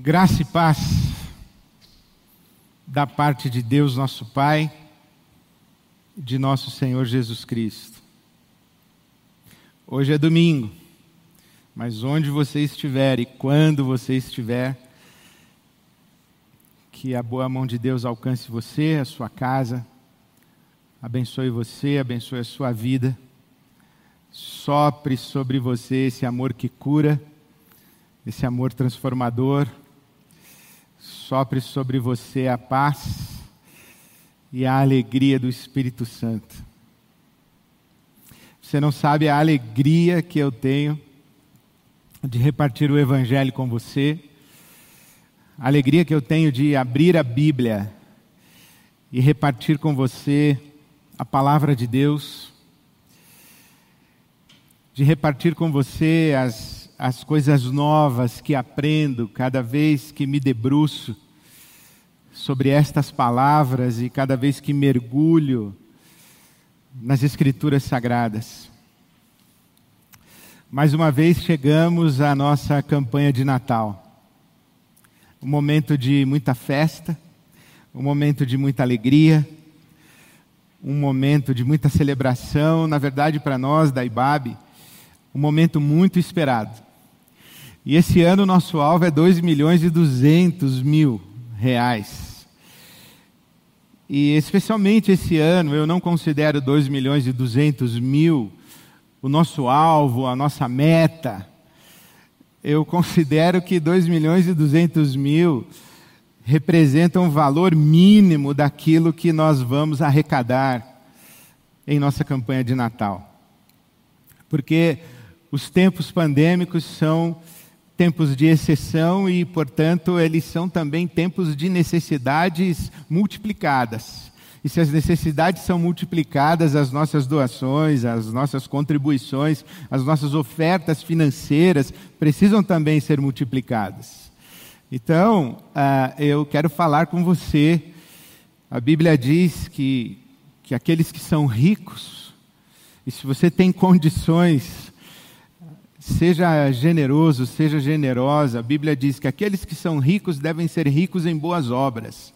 Graça e paz da parte de Deus, nosso Pai, de nosso Senhor Jesus Cristo. Hoje é domingo, mas onde você estiver e quando você estiver, que a boa mão de Deus alcance você, a sua casa, abençoe você, abençoe a sua vida, sopre sobre você esse amor que cura, esse amor transformador sopre sobre você a paz e a alegria do Espírito Santo. Você não sabe a alegria que eu tenho de repartir o Evangelho com você, a alegria que eu tenho de abrir a Bíblia e repartir com você a palavra de Deus, de repartir com você as as coisas novas que aprendo cada vez que me debruço sobre estas palavras e cada vez que mergulho nas Escrituras Sagradas. Mais uma vez chegamos à nossa campanha de Natal. Um momento de muita festa, um momento de muita alegria, um momento de muita celebração, na verdade, para nós da IBAB, um momento muito esperado. E esse ano o nosso alvo é 2 milhões e 200 mil reais. E especialmente esse ano eu não considero 2 milhões e 200 mil o nosso alvo, a nossa meta. Eu considero que 2 milhões e 200 mil representam um valor mínimo daquilo que nós vamos arrecadar em nossa campanha de Natal. Porque os tempos pandêmicos são tempos de exceção e, portanto, eles são também tempos de necessidades multiplicadas. E se as necessidades são multiplicadas, as nossas doações, as nossas contribuições, as nossas ofertas financeiras precisam também ser multiplicadas. Então, uh, eu quero falar com você. A Bíblia diz que, que aqueles que são ricos, e se você tem condições Seja generoso, seja generosa. A Bíblia diz que aqueles que são ricos devem ser ricos em boas obras.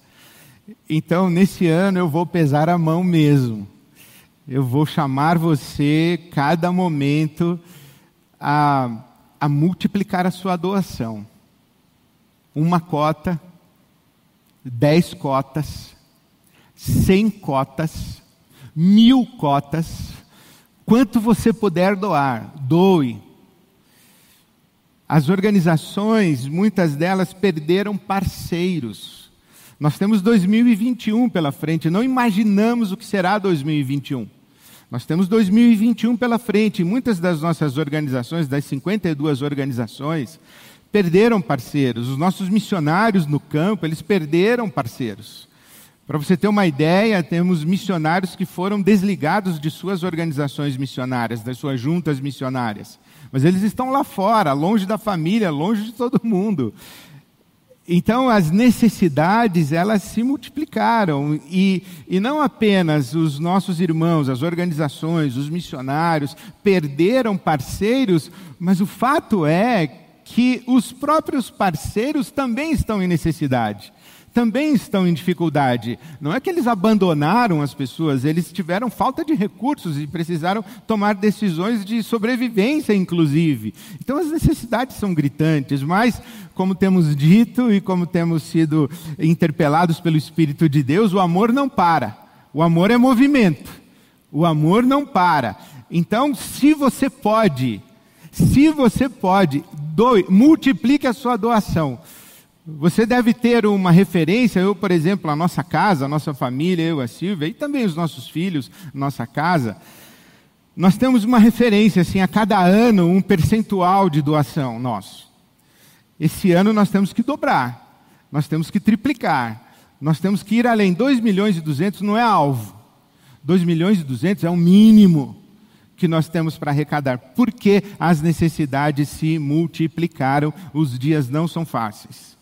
Então, nesse ano, eu vou pesar a mão mesmo. Eu vou chamar você, cada momento, a, a multiplicar a sua doação. Uma cota, dez cotas, cem cotas, mil cotas. Quanto você puder doar, doe as organizações, muitas delas perderam parceiros. Nós temos 2021 pela frente, não imaginamos o que será 2021. Nós temos 2021 pela frente, e muitas das nossas organizações, das 52 organizações, perderam parceiros. Os nossos missionários no campo, eles perderam parceiros. Para você ter uma ideia, temos missionários que foram desligados de suas organizações missionárias, das suas juntas missionárias. Mas eles estão lá fora, longe da família, longe de todo mundo. Então as necessidades elas se multiplicaram e, e não apenas os nossos irmãos, as organizações, os missionários perderam parceiros, mas o fato é que os próprios parceiros também estão em necessidade também estão em dificuldade. Não é que eles abandonaram as pessoas, eles tiveram falta de recursos e precisaram tomar decisões de sobrevivência, inclusive. Então as necessidades são gritantes, mas, como temos dito e como temos sido interpelados pelo Espírito de Deus, o amor não para. O amor é movimento. O amor não para. Então, se você pode, se você pode, doe, multiplique a sua doação. Você deve ter uma referência, eu, por exemplo, a nossa casa, a nossa família, eu, a Silvia, e também os nossos filhos, nossa casa. Nós temos uma referência, assim, a cada ano, um percentual de doação nosso. Esse ano nós temos que dobrar, nós temos que triplicar, nós temos que ir além. 2 milhões e 200 não é alvo. 2 milhões e 200 é o mínimo que nós temos para arrecadar, porque as necessidades se multiplicaram, os dias não são fáceis.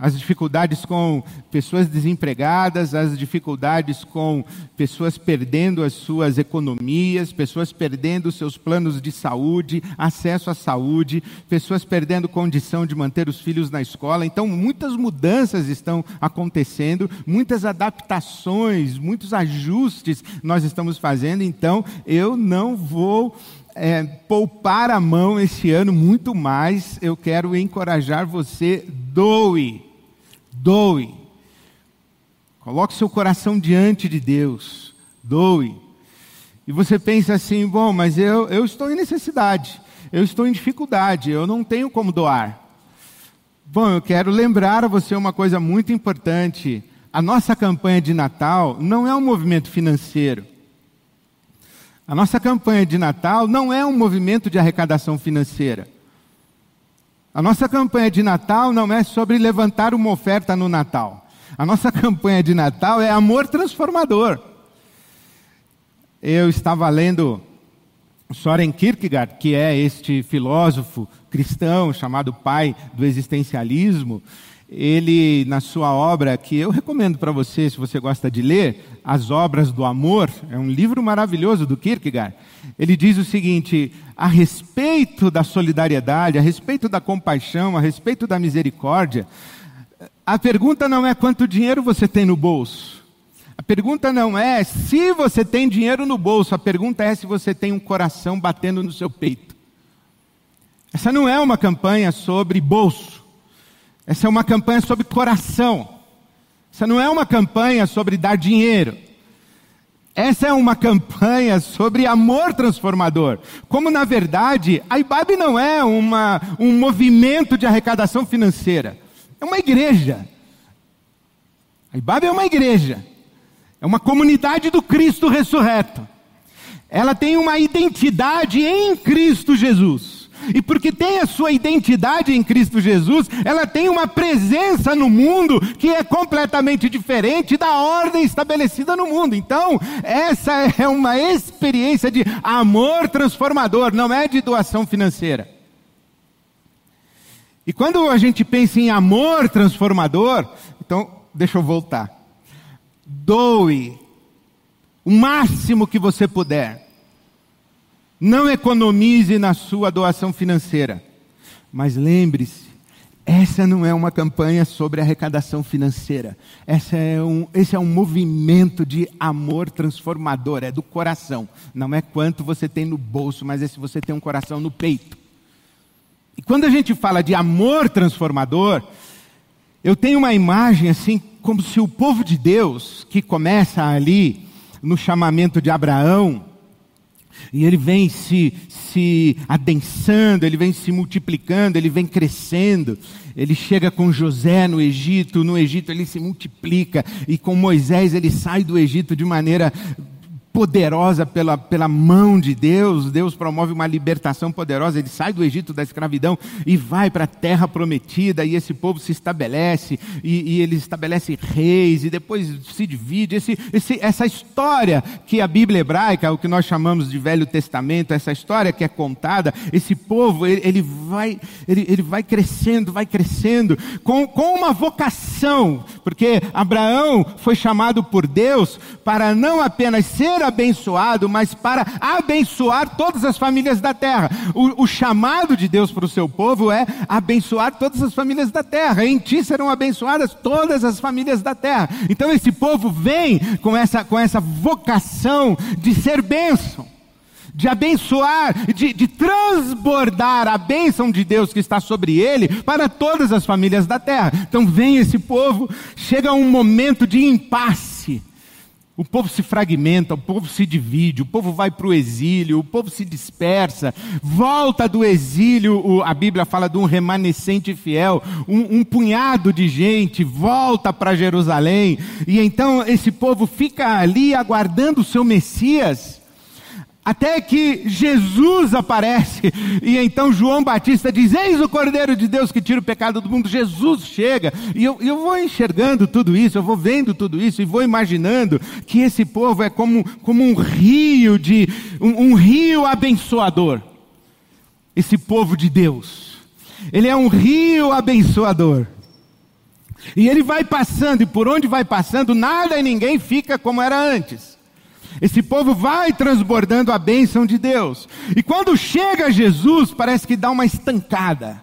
As dificuldades com pessoas desempregadas, as dificuldades com pessoas perdendo as suas economias, pessoas perdendo seus planos de saúde, acesso à saúde, pessoas perdendo condição de manter os filhos na escola. Então, muitas mudanças estão acontecendo, muitas adaptações, muitos ajustes nós estamos fazendo. Então, eu não vou é, poupar a mão esse ano muito mais, eu quero encorajar você, doe, doe. Coloque seu coração diante de Deus, doe. E você pensa assim, bom, mas eu, eu estou em necessidade, eu estou em dificuldade, eu não tenho como doar. Bom, eu quero lembrar a você uma coisa muito importante. A nossa campanha de Natal não é um movimento financeiro. A nossa campanha de Natal não é um movimento de arrecadação financeira. A nossa campanha de Natal não é sobre levantar uma oferta no Natal. A nossa campanha de Natal é amor transformador. Eu estava lendo Soren Kierkegaard, que é este filósofo cristão chamado pai do existencialismo, ele, na sua obra, que eu recomendo para você, se você gosta de ler, As Obras do Amor, é um livro maravilhoso do Kierkegaard. Ele diz o seguinte: a respeito da solidariedade, a respeito da compaixão, a respeito da misericórdia, a pergunta não é quanto dinheiro você tem no bolso. A pergunta não é se você tem dinheiro no bolso, a pergunta é se você tem um coração batendo no seu peito. Essa não é uma campanha sobre bolso. Essa é uma campanha sobre coração. Essa não é uma campanha sobre dar dinheiro. Essa é uma campanha sobre amor transformador. Como, na verdade, a IBAB não é uma, um movimento de arrecadação financeira. É uma igreja. A IBAB é uma igreja. É uma comunidade do Cristo ressurreto. Ela tem uma identidade em Cristo Jesus. E porque tem a sua identidade em Cristo Jesus, ela tem uma presença no mundo que é completamente diferente da ordem estabelecida no mundo. Então, essa é uma experiência de amor transformador, não é de doação financeira. E quando a gente pensa em amor transformador, então, deixa eu voltar. Doe o máximo que você puder. Não economize na sua doação financeira. Mas lembre-se, essa não é uma campanha sobre arrecadação financeira. Essa é um, esse é um movimento de amor transformador, é do coração. Não é quanto você tem no bolso, mas é se você tem um coração no peito. E quando a gente fala de amor transformador, eu tenho uma imagem assim, como se o povo de Deus, que começa ali no chamamento de Abraão, e ele vem se, se adensando, ele vem se multiplicando, ele vem crescendo. Ele chega com José no Egito, no Egito ele se multiplica, e com Moisés ele sai do Egito de maneira poderosa pela, pela mão de Deus, Deus promove uma libertação poderosa, ele sai do Egito da escravidão e vai para a terra prometida, e esse povo se estabelece, e, e ele estabelece reis, e depois se divide. Esse, esse, essa história que a Bíblia hebraica, o que nós chamamos de Velho Testamento, essa história que é contada, esse povo, ele, ele vai, ele, ele vai crescendo, vai crescendo, com, com uma vocação, porque Abraão foi chamado por Deus para não apenas ser abençoado, mas para abençoar todas as famílias da terra. O, o chamado de Deus para o seu povo é abençoar todas as famílias da terra. Em ti serão abençoadas todas as famílias da terra. Então esse povo vem com essa, com essa vocação de ser bênção de abençoar, de, de, transbordar a bênção de Deus que está sobre ele para todas as famílias da terra. Então vem esse povo, chega um momento de impasse. O povo se fragmenta, o povo se divide, o povo vai para o exílio, o povo se dispersa, volta do exílio, a Bíblia fala de um remanescente fiel, um, um punhado de gente volta para Jerusalém, e então esse povo fica ali aguardando o seu Messias. Até que Jesus aparece, e então João Batista diz: Eis o Cordeiro de Deus que tira o pecado do mundo. Jesus chega, e eu, eu vou enxergando tudo isso, eu vou vendo tudo isso, e vou imaginando que esse povo é como, como um rio de um, um rio abençoador. Esse povo de Deus, ele é um rio abençoador. E ele vai passando, e por onde vai passando, nada e ninguém fica como era antes. Esse povo vai transbordando a bênção de Deus. E quando chega Jesus, parece que dá uma estancada.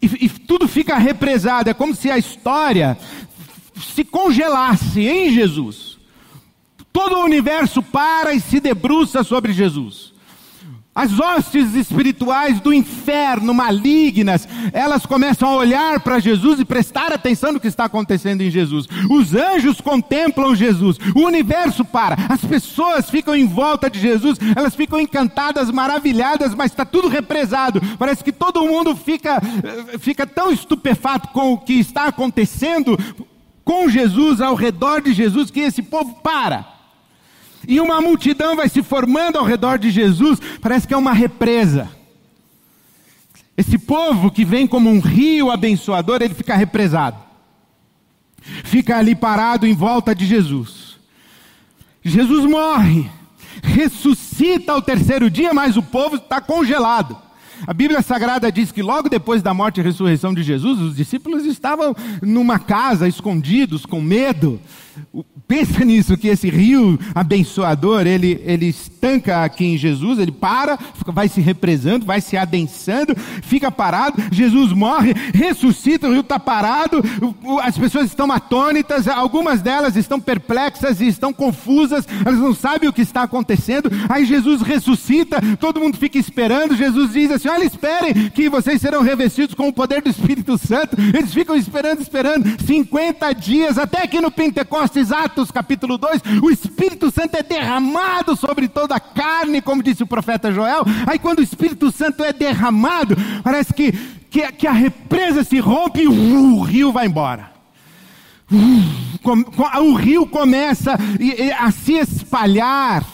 E, e tudo fica represado. É como se a história se congelasse em Jesus. Todo o universo para e se debruça sobre Jesus. As hostes espirituais do inferno, malignas, elas começam a olhar para Jesus e prestar atenção no que está acontecendo em Jesus. Os anjos contemplam Jesus, o universo para, as pessoas ficam em volta de Jesus, elas ficam encantadas, maravilhadas, mas está tudo represado. Parece que todo mundo fica, fica tão estupefato com o que está acontecendo com Jesus, ao redor de Jesus, que esse povo para. E uma multidão vai se formando ao redor de Jesus, parece que é uma represa. Esse povo que vem como um rio abençoador, ele fica represado. Fica ali parado em volta de Jesus. Jesus morre, ressuscita ao terceiro dia, mas o povo está congelado. A Bíblia Sagrada diz que logo depois da morte e ressurreição de Jesus, os discípulos estavam numa casa, escondidos, com medo. Pensa nisso, que esse rio abençoador, ele, ele estanca aqui em Jesus, ele para, vai se represando, vai se adensando, fica parado, Jesus morre, ressuscita, o rio está parado, as pessoas estão atônitas, algumas delas estão perplexas e estão confusas, elas não sabem o que está acontecendo, aí Jesus ressuscita, todo mundo fica esperando, Jesus diz assim, olha, esperem que vocês serão revestidos com o poder do Espírito Santo, eles ficam esperando, esperando, 50 dias, até que no Pentecostes, Atos capítulo 2, o Espírito Santo é derramado sobre toda a carne, como disse o profeta Joel. Aí quando o Espírito Santo é derramado, parece que, que, que a represa se rompe e uh, o rio vai embora. O rio começa a se espalhar.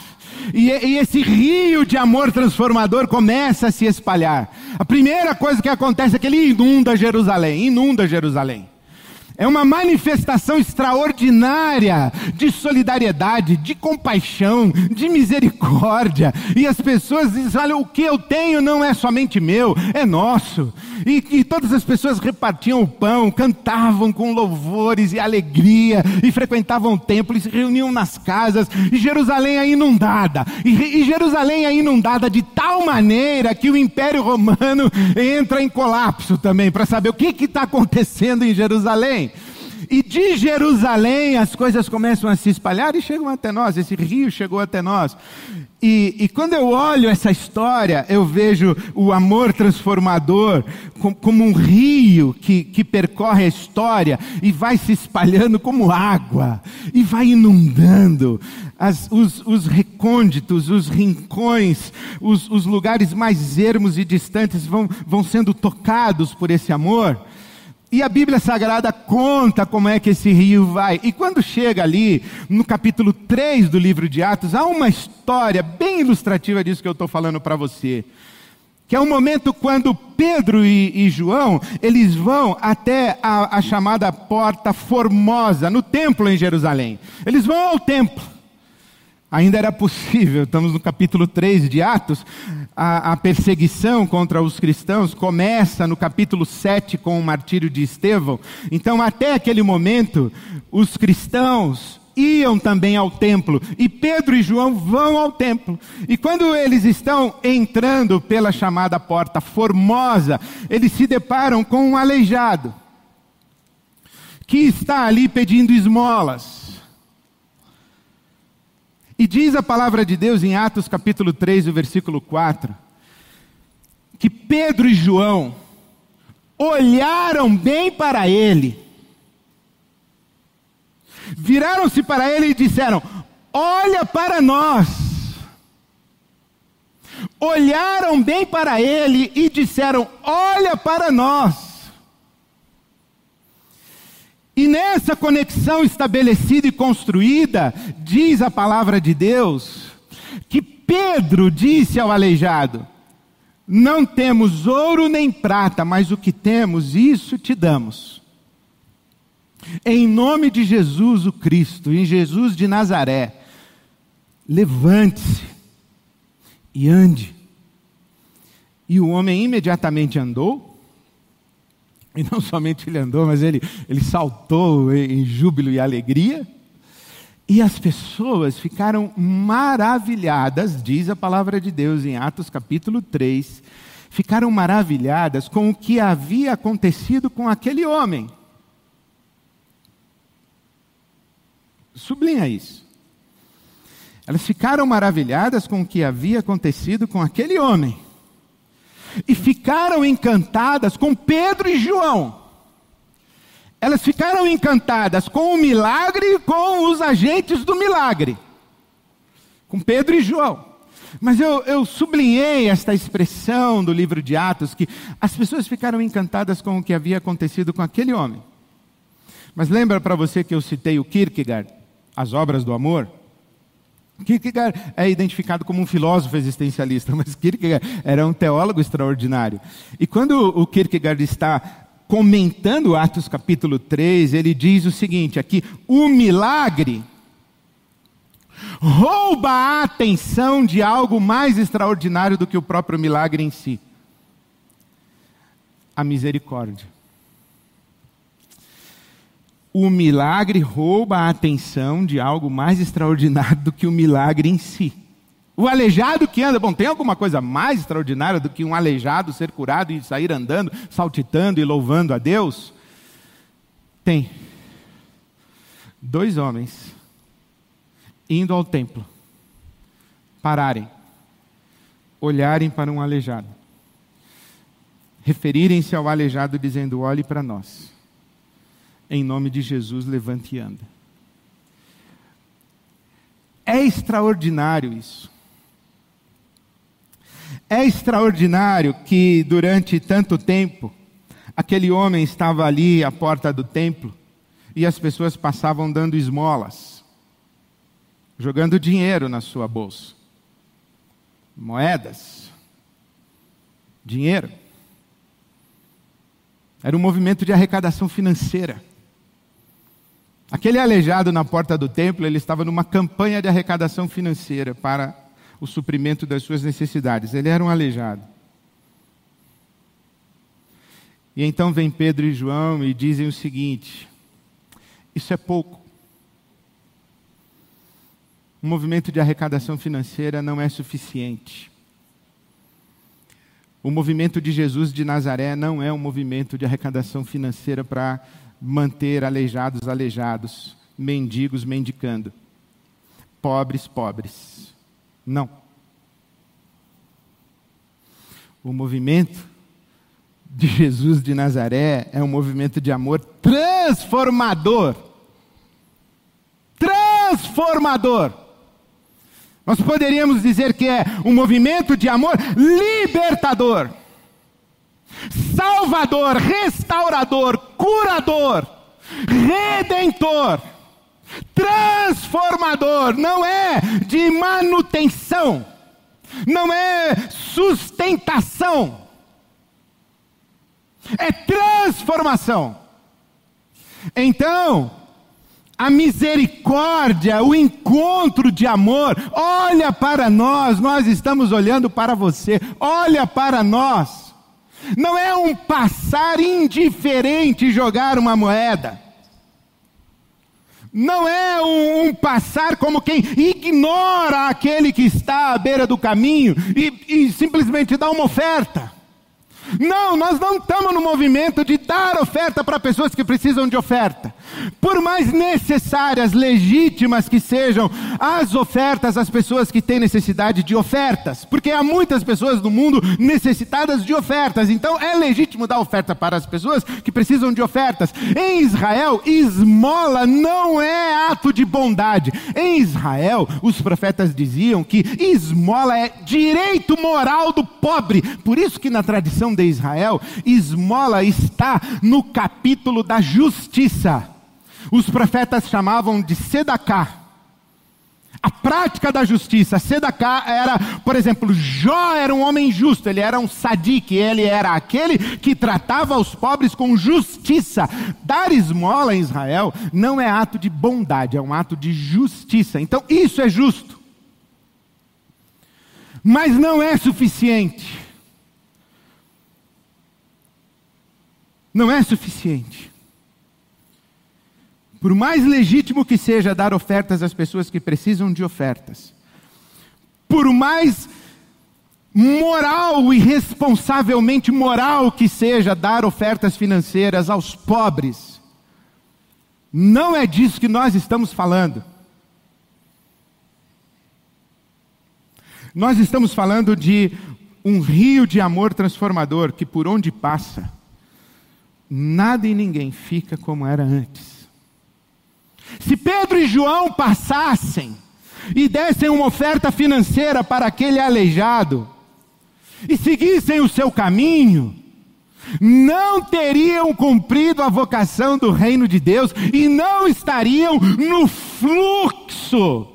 E, esse rio de amor transformador começa a se espalhar. A primeira coisa que acontece é que ele inunda Jerusalém, inunda Jerusalém. É uma manifestação extraordinária de solidariedade, de compaixão, de misericórdia. E as pessoas dizem: olha, o que eu tenho não é somente meu, é nosso. E, e todas as pessoas repartiam o pão, cantavam com louvores e alegria, e frequentavam o templo, e se reuniam nas casas. E Jerusalém é inundada. E, e Jerusalém é inundada de tal maneira que o Império Romano entra em colapso também, para saber o que está acontecendo em Jerusalém. E de Jerusalém as coisas começam a se espalhar e chegam até nós. Esse rio chegou até nós. E, e quando eu olho essa história, eu vejo o amor transformador como, um rio que, que percorre a história e vai se espalhando como água e vai inundando. As, os, os, recônditos, os rincões, os, os lugares mais ermos e distantes vão, vão sendo tocados por esse amor. E a Bíblia Sagrada conta como é que esse rio vai. E quando chega ali, no capítulo 3 do livro de Atos, há uma história bem ilustrativa disso que eu estou falando para você. Que é um momento quando Pedro e, e João, eles vão até a, a chamada Porta Formosa, no templo em Jerusalém. Eles vão ao templo ainda era possível. Estamos no capítulo 3 de Atos. A, a, perseguição contra os cristãos começa no capítulo 7 com o martírio de Estevão. Então, até aquele momento, os cristãos iam também ao templo. E Pedro e João vão ao templo. E quando eles estão entrando pela chamada porta formosa, eles se deparam com um aleijado que está ali pedindo esmolas. E diz a palavra de Deus em Atos capítulo 3, o versículo 4, que Pedro e João olharam bem para ele, viraram-se para ele e disseram: Olha para nós. Olharam bem para ele e disseram: Olha para nós. E nessa conexão estabelecida e construída, diz a palavra de Deus, que Pedro disse ao aleijado: Não temos ouro nem prata, mas o que temos, isso te damos. Em nome de Jesus o Cristo, em Jesus de Nazaré, levante-se e ande. E o homem imediatamente andou E não somente ele andou, mas ele, ele saltou em júbilo e alegria. E as pessoas ficaram maravilhadas, diz a palavra de Deus em Atos capítulo 3, ficaram maravilhadas com o que havia acontecido com aquele homem. Sublinha isso. Elas ficaram maravilhadas com o que havia acontecido com aquele homem. E ficaram encantadas com Pedro e João. Elas ficaram encantadas com o milagre e com os agentes do milagre. Com Pedro e João. Mas eu, eu, sublinhei esta expressão do livro de Atos, que as pessoas ficaram encantadas com o que havia acontecido com aquele homem. Mas lembra para você que eu citei o Kierkegaard, as obras do amor? Kierkegaard é identificado como um filósofo existencialista, mas Kierkegaard era um teólogo extraordinário. E quando o Kierkegaard está comentando Atos capítulo 3, ele diz o seguinte: aqui, o milagre rouba a atenção de algo mais extraordinário do que o próprio milagre em si a misericórdia. O milagre rouba a atenção de algo mais extraordinário do que o milagre em si. O aleijado que anda, bom, tem alguma coisa mais extraordinária do que um aleijado ser curado e sair andando, saltitando e louvando a Deus? Tem. Dois homens indo ao templo, pararem, olharem para um aleijado, referirem-se ao aleijado dizendo: olhe para nós. Em nome de Jesus, levante e anda. É extraordinário isso. É extraordinário que durante tanto tempo, aquele homem estava ali à porta do templo e as pessoas passavam dando esmolas, jogando dinheiro na sua bolsa, moedas, dinheiro. Era um movimento de arrecadação financeira. Aquele aleijado na porta do templo, ele estava numa campanha de arrecadação financeira para o suprimento das suas necessidades. Ele era um aleijado. E então vem Pedro e João e dizem o seguinte: isso é pouco. Um movimento de arrecadação financeira não é suficiente. O movimento de Jesus de Nazaré não é um movimento de arrecadação financeira para manter aleijados aleijados, mendigos mendicando, pobres pobres. Não. O movimento de Jesus de Nazaré é um movimento de amor transformador. Transformador. Nós poderíamos dizer que é um movimento de amor libertador. Salvador, restaurador, curador, redentor, transformador, não é de manutenção, não é sustentação, é transformação. Então, a misericórdia, o encontro de amor, olha para nós, nós estamos olhando para você, olha para nós. Não é um passar indiferente jogar uma moeda. Não é um, um, passar como quem ignora aquele que está à beira do caminho e, e simplesmente dá uma oferta. Não, nós não estamos no movimento de dar oferta para pessoas que precisam de oferta. Por mais necessárias, legítimas que sejam as ofertas às pessoas que têm necessidade de ofertas, porque há muitas pessoas no mundo necessitadas de ofertas, então é legítimo dar oferta para as pessoas que precisam de ofertas. Em Israel, esmola não é ato de bondade. Em Israel, os profetas diziam que esmola é direito moral do pobre. Por isso que na tradição de Israel, esmola está no capítulo da justiça. Os profetas chamavam de sedacá. A prática da justiça, sedacá era, por exemplo, Jó era um homem justo, ele era um sadique, ele era aquele que tratava os pobres com justiça. Dar esmola em Israel não é ato de bondade, é um ato de justiça. Então, isso é justo. Mas não é suficiente. não é suficiente. Por mais legítimo que seja dar ofertas às pessoas que precisam de ofertas, por mais moral e responsavelmente moral que seja dar ofertas financeiras aos pobres, não é disso que nós estamos falando. Nós estamos falando de um rio de amor transformador que por onde passa, nada e ninguém fica como era antes. Se Pedro e João passassem e dessem uma oferta financeira para aquele aleijado e seguissem o seu caminho, não teriam cumprido a vocação do reino de Deus e não estariam no fluxo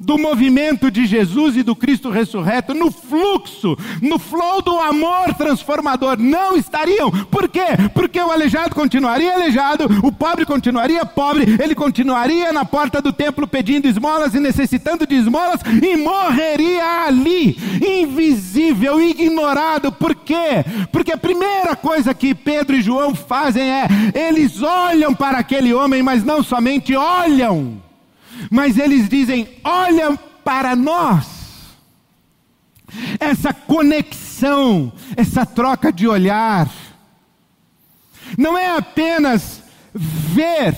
do movimento de Jesus e do Cristo ressurreto, no fluxo, no flow do amor transformador, não estariam. Por quê? Porque o aleijado continuaria aleijado, o pobre continuaria pobre, ele continuaria na porta do templo pedindo esmolas e necessitando de esmolas e morreria ali, invisível, ignorado. Por quê? Porque a primeira coisa que Pedro e João fazem é, eles olham para aquele homem, mas não somente olham mas eles dizem: olha para nós. Essa conexão, essa troca de olhar, não é apenas ver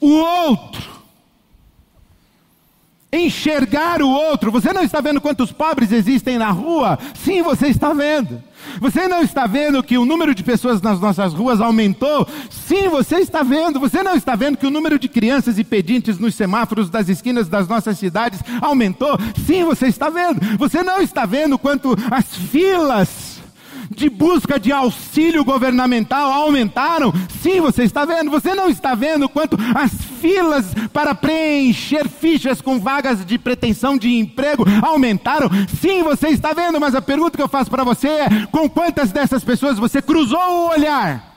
o outro, enxergar o outro. Você não está vendo quantos pobres existem na rua? Sim, você está vendo. Você não está vendo que o número de pessoas nas nossas ruas aumentou? Sim, você está vendo. Você não está vendo que o número de crianças e pedintes nos semáforos das esquinas das nossas cidades aumentou? Sim, você está vendo. Você não está vendo quanto as filas de busca de auxílio governamental aumentaram? Sim, você está vendo. Você não está vendo quanto as filas para preencher fichas com vagas de pretensão de emprego aumentaram? Sim, você está vendo. Mas a pergunta que eu faço para você é: com quantas dessas pessoas você cruzou o olhar?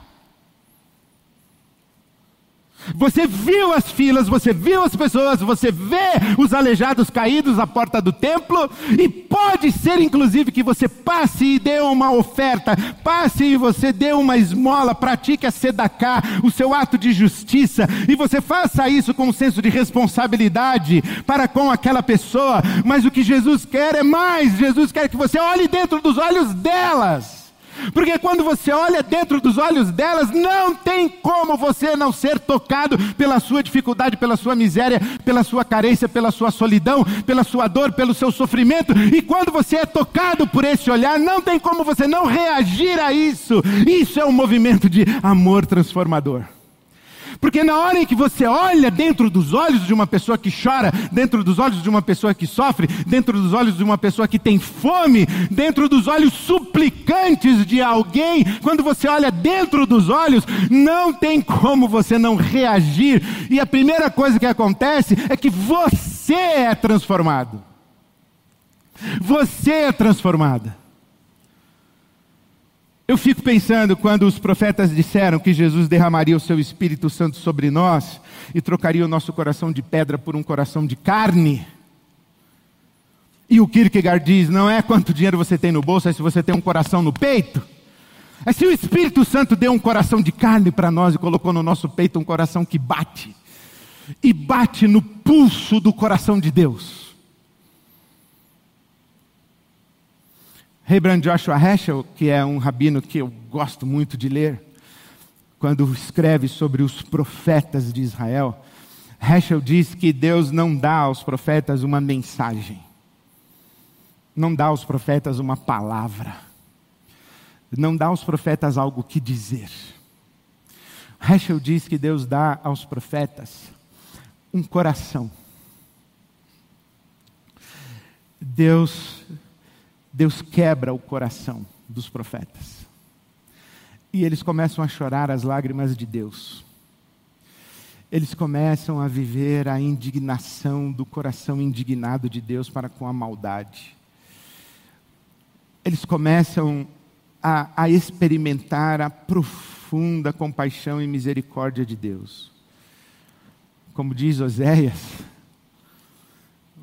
Você viu as filas, você viu as pessoas, você vê os aleijados caídos à porta do templo, e pode ser inclusive que você passe e dê uma oferta, passe e você dê uma esmola, pratique a sedacá, o seu ato de justiça, e você faça isso com um senso de responsabilidade para com aquela pessoa, mas o que Jesus quer é mais, Jesus quer que você olhe dentro dos olhos delas. Porque quando você olha dentro dos olhos delas, não tem como você não ser tocado pela sua dificuldade, pela sua miséria, pela sua carência, pela sua solidão, pela sua dor, pelo seu sofrimento. E quando você é tocado por esse olhar, não tem como você não reagir a isso. Isso é um movimento de amor transformador. Porque na hora em que você olha dentro dos olhos de uma pessoa que chora, dentro dos olhos de uma pessoa que sofre, dentro dos olhos de uma pessoa que tem fome, dentro dos olhos suplicantes de alguém, quando você olha dentro dos olhos, não tem como você não reagir. E a primeira coisa que acontece é que você é transformado. Você é transformada. Eu fico pensando quando os profetas disseram que Jesus derramaria o seu Espírito Santo sobre nós e trocaria o nosso coração de pedra por um coração de carne. E o Kierkegaard diz: não é quanto dinheiro você tem no bolso, é se você tem um coração no peito. É se o Espírito Santo deu um coração de carne para nós e colocou no nosso peito um coração que bate, e bate no pulso do coração de Deus. Rebrand Joshua Heschel, que é um rabino que eu gosto muito de ler, quando escreve sobre os profetas de Israel, Heschel diz que Deus não dá aos profetas uma mensagem, não dá aos profetas uma palavra, não dá aos profetas algo que dizer. Heschel diz que Deus dá aos profetas um coração. Deus Deus quebra o coração dos profetas. E eles começam a chorar as lágrimas de Deus. Eles começam a viver a indignação do coração indignado de Deus para com a maldade. Eles começam a, a experimentar a profunda compaixão e misericórdia de Deus. Como diz Oséias,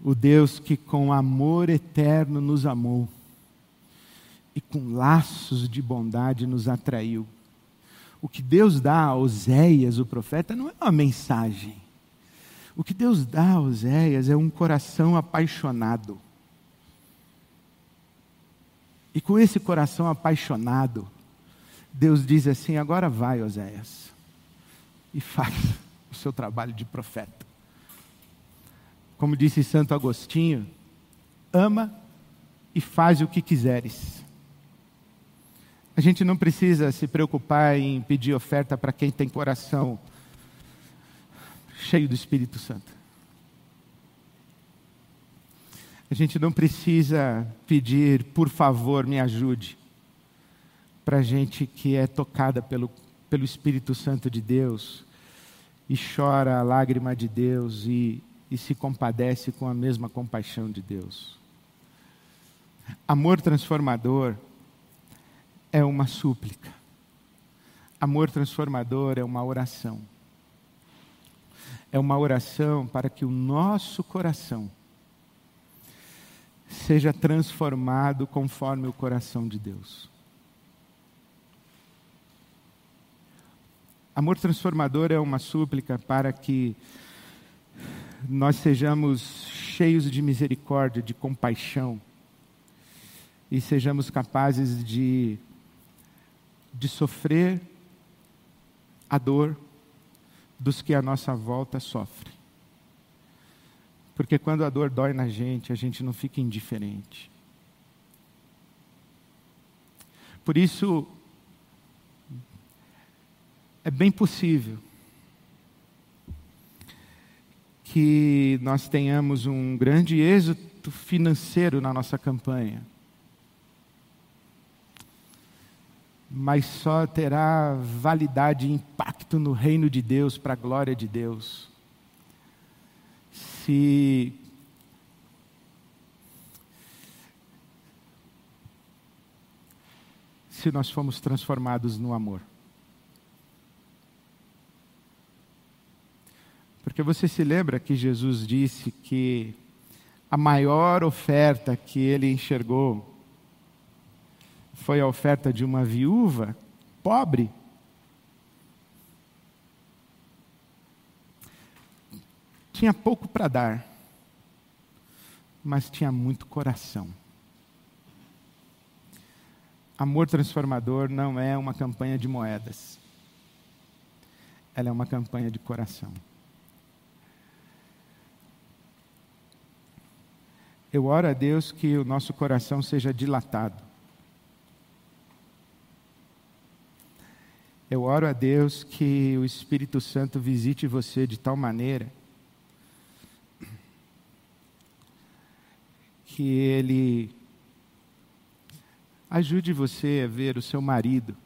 o Deus que com amor eterno nos amou e com laços de bondade nos atraiu. O que Deus dá a Oséias, o profeta, não é uma mensagem. O que Deus dá a Oséias é um coração apaixonado. E com esse coração apaixonado, Deus diz assim: agora vai, Oséias, e faz o seu trabalho de profeta. Como disse Santo Agostinho, ama e faz o que quiseres. A gente não precisa se preocupar em pedir oferta para quem tem coração cheio do Espírito Santo. A gente não precisa pedir, por favor, me ajude, para gente que é tocada pelo, pelo Espírito Santo de Deus e chora a lágrima de Deus e, e se compadece com a mesma compaixão de Deus. Amor transformador é uma súplica. Amor transformador é uma oração. É uma oração para que o nosso coração seja transformado conforme o coração de Deus. Amor transformador é uma súplica para que nós sejamos cheios de misericórdia, de compaixão e sejamos capazes de, de sofrer a dor dos que à nossa volta sofrem. Porque quando a dor dói na gente, a gente não fica indiferente. Por isso, é bem possível que nós tenhamos um grande êxito financeiro na nossa campanha. Mas só terá validade e impacto no reino de Deus, para a glória de Deus, se se nós fomos transformados no amor. Porque você se lembra que Jesus disse que a maior oferta que ele enxergou foi a oferta de uma viúva pobre. Tinha pouco para dar, mas tinha muito coração. Amor transformador não é uma campanha de moedas, ela é uma campanha de coração. Eu oro a Deus que o nosso coração seja dilatado Eu oro a Deus que o Espírito Santo visite você de tal maneira que ele ajude você a ver o seu marido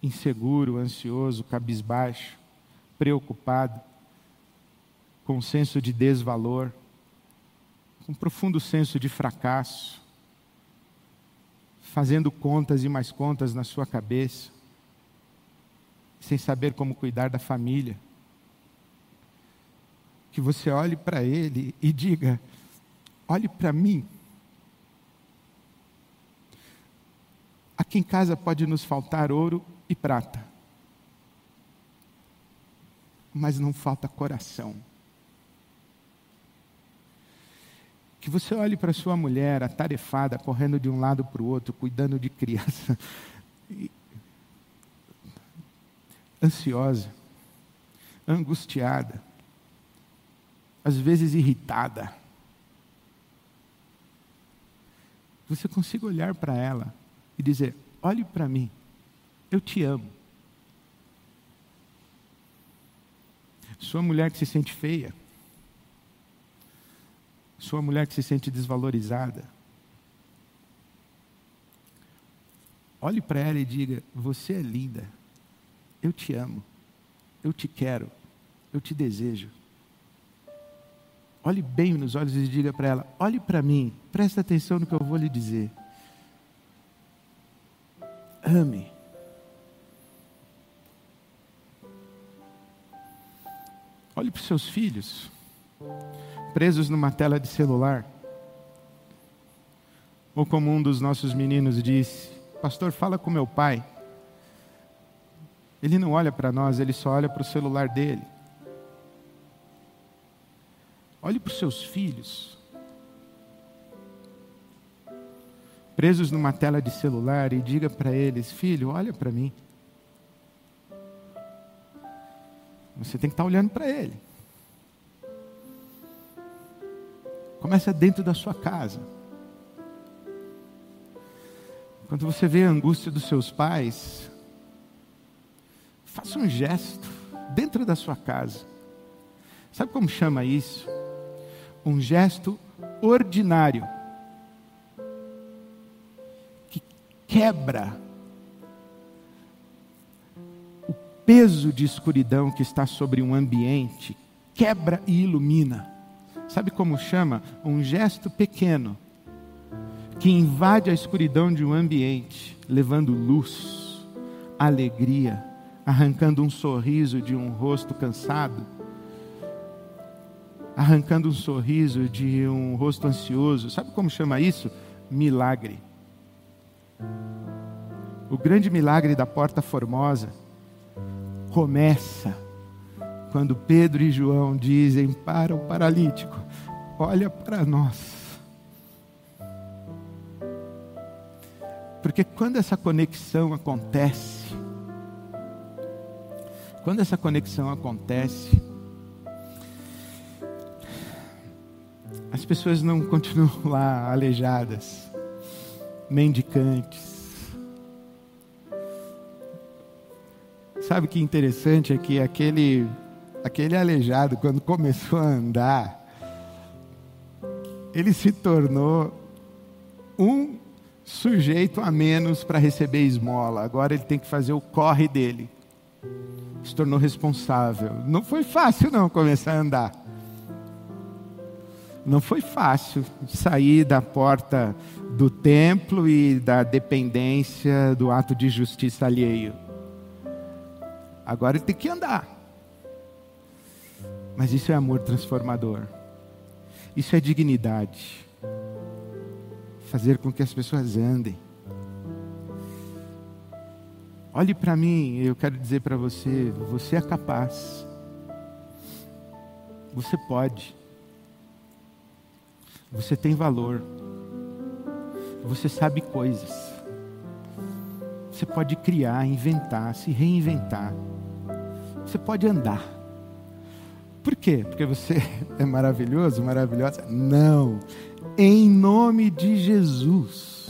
inseguro, ansioso, cabisbaixo, preocupado, com um senso de desvalor, com um profundo senso de fracasso fazendo contas e mais contas na sua cabeça, sem saber como cuidar da família. Que você olhe para ele e diga: olhe para mim. Aqui em casa pode nos faltar ouro e prata, mas não falta coração. Que você olhe para sua mulher atarefada, correndo de um lado para o outro, cuidando de criança, ansiosa, angustiada, às vezes irritada. Você consiga olhar para ela e dizer: olhe para mim, eu te amo. Sua mulher que se sente feia, sua mulher que se sente desvalorizada. Olhe para ela e diga: Você é linda, eu te amo, eu te quero, eu te desejo. Olhe bem nos olhos e diga para ela: Olhe para mim, presta atenção no que eu vou lhe dizer. Ame. Olhe para os seus filhos presos numa tela de celular. Ou como um dos nossos meninos disse, Pastor, fala com meu pai. Ele não olha para nós, ele só olha para o celular dele. Olhe para os seus filhos. Presos numa tela de celular e diga para eles: Filho, olha para mim. Você tem que estar tá olhando para ele. Começa dentro da sua casa. Quando você vê a angústia dos seus pais, faça um gesto dentro da sua casa. Sabe como chama isso? Um gesto ordinário que quebra o peso de escuridão que está sobre um ambiente, quebra e ilumina. Sabe como chama? Um gesto pequeno que invade a escuridão de um ambiente, levando luz, alegria, arrancando um sorriso de um rosto cansado, arrancando um sorriso de um rosto ansioso. Sabe como chama isso? Milagre. O grande milagre da Porta Formosa começa quando Pedro e João dizem para o paralítico: Olha para nós. Porque quando essa conexão acontece, quando essa conexão acontece, as pessoas não continuam lá aleijadas, mendicantes. Sabe que interessante é que aquele, aquele aleijado, quando começou a andar, ele se tornou um sujeito a menos para receber esmola. Agora ele tem que fazer o corre dele. Se tornou responsável. Não foi fácil não começar a andar. Não foi fácil sair da porta do templo e da dependência do ato de justiça alheio. Agora ele tem que andar. Mas isso é amor transformador. Isso é dignidade fazer com que as pessoas andem. Olhe para mim, eu quero dizer para você: você é capaz, você pode, você tem valor, você sabe coisas, você pode criar, inventar, se reinventar, você pode andar. Por quê? Porque você é maravilhoso, maravilhosa? Não em nome de Jesus.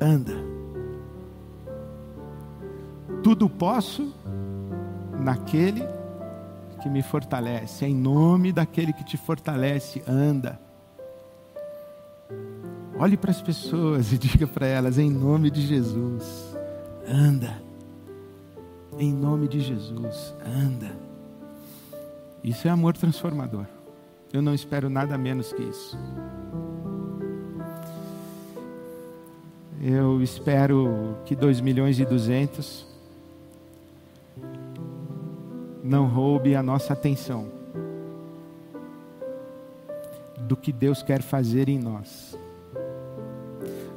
Anda. Tudo posso naquele que me fortalece. Em nome daquele que te fortalece, anda. Olhe para as pessoas e diga para elas: em nome de Jesus, anda. Em nome de Jesus, anda. Isso é amor transformador. Eu não espero nada menos que isso. Eu espero que 2 milhões e 200 não roube a nossa atenção do que Deus quer fazer em nós,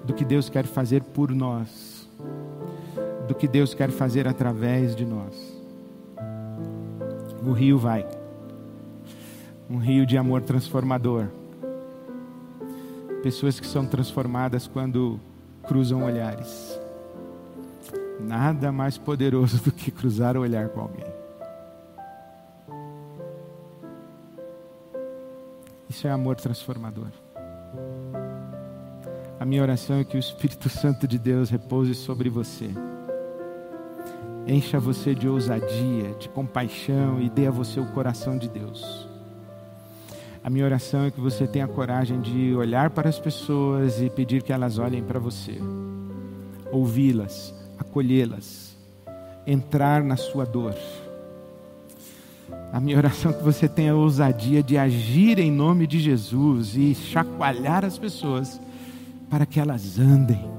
do que Deus quer fazer por nós, do que Deus quer fazer através de nós. O rio vai um rio de amor transformador. Pessoas que são transformadas quando cruzam olhares. Nada mais poderoso do que cruzar o olhar com alguém. Isso é amor transformador. A minha oração é que o Espírito Santo de Deus repouse sobre você. Encha você de ousadia, de compaixão e dê a você o coração de Deus. A minha oração é que você tenha coragem de olhar para as pessoas e pedir que elas olhem para você, ouvi-las, acolhê-las, entrar na sua dor. A minha oração é que você tenha ousadia de agir em nome de Jesus e chacoalhar as pessoas para que elas andem.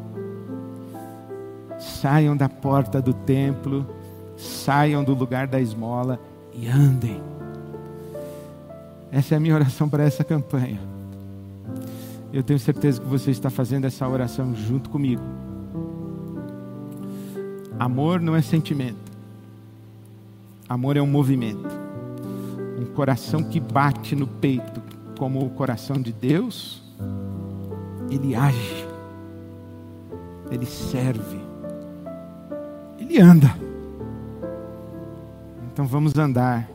Saiam da porta do templo, saiam do lugar da esmola e andem essa é a minha oração para essa campanha. Eu tenho certeza que você está fazendo essa oração junto comigo. Amor não é sentimento. Amor é um movimento. Um coração que bate no peito como o coração de Deus, ele age. Ele serve. Ele anda. Então vamos andar.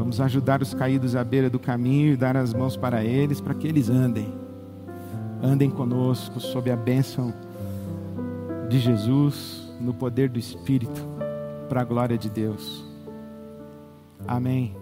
Vamos ajudar os caídos à beira do caminho e dar as mãos para eles, para que eles andem. Andem conosco sob a bênção de Jesus, no poder do Espírito, para a glória de Deus. Amém.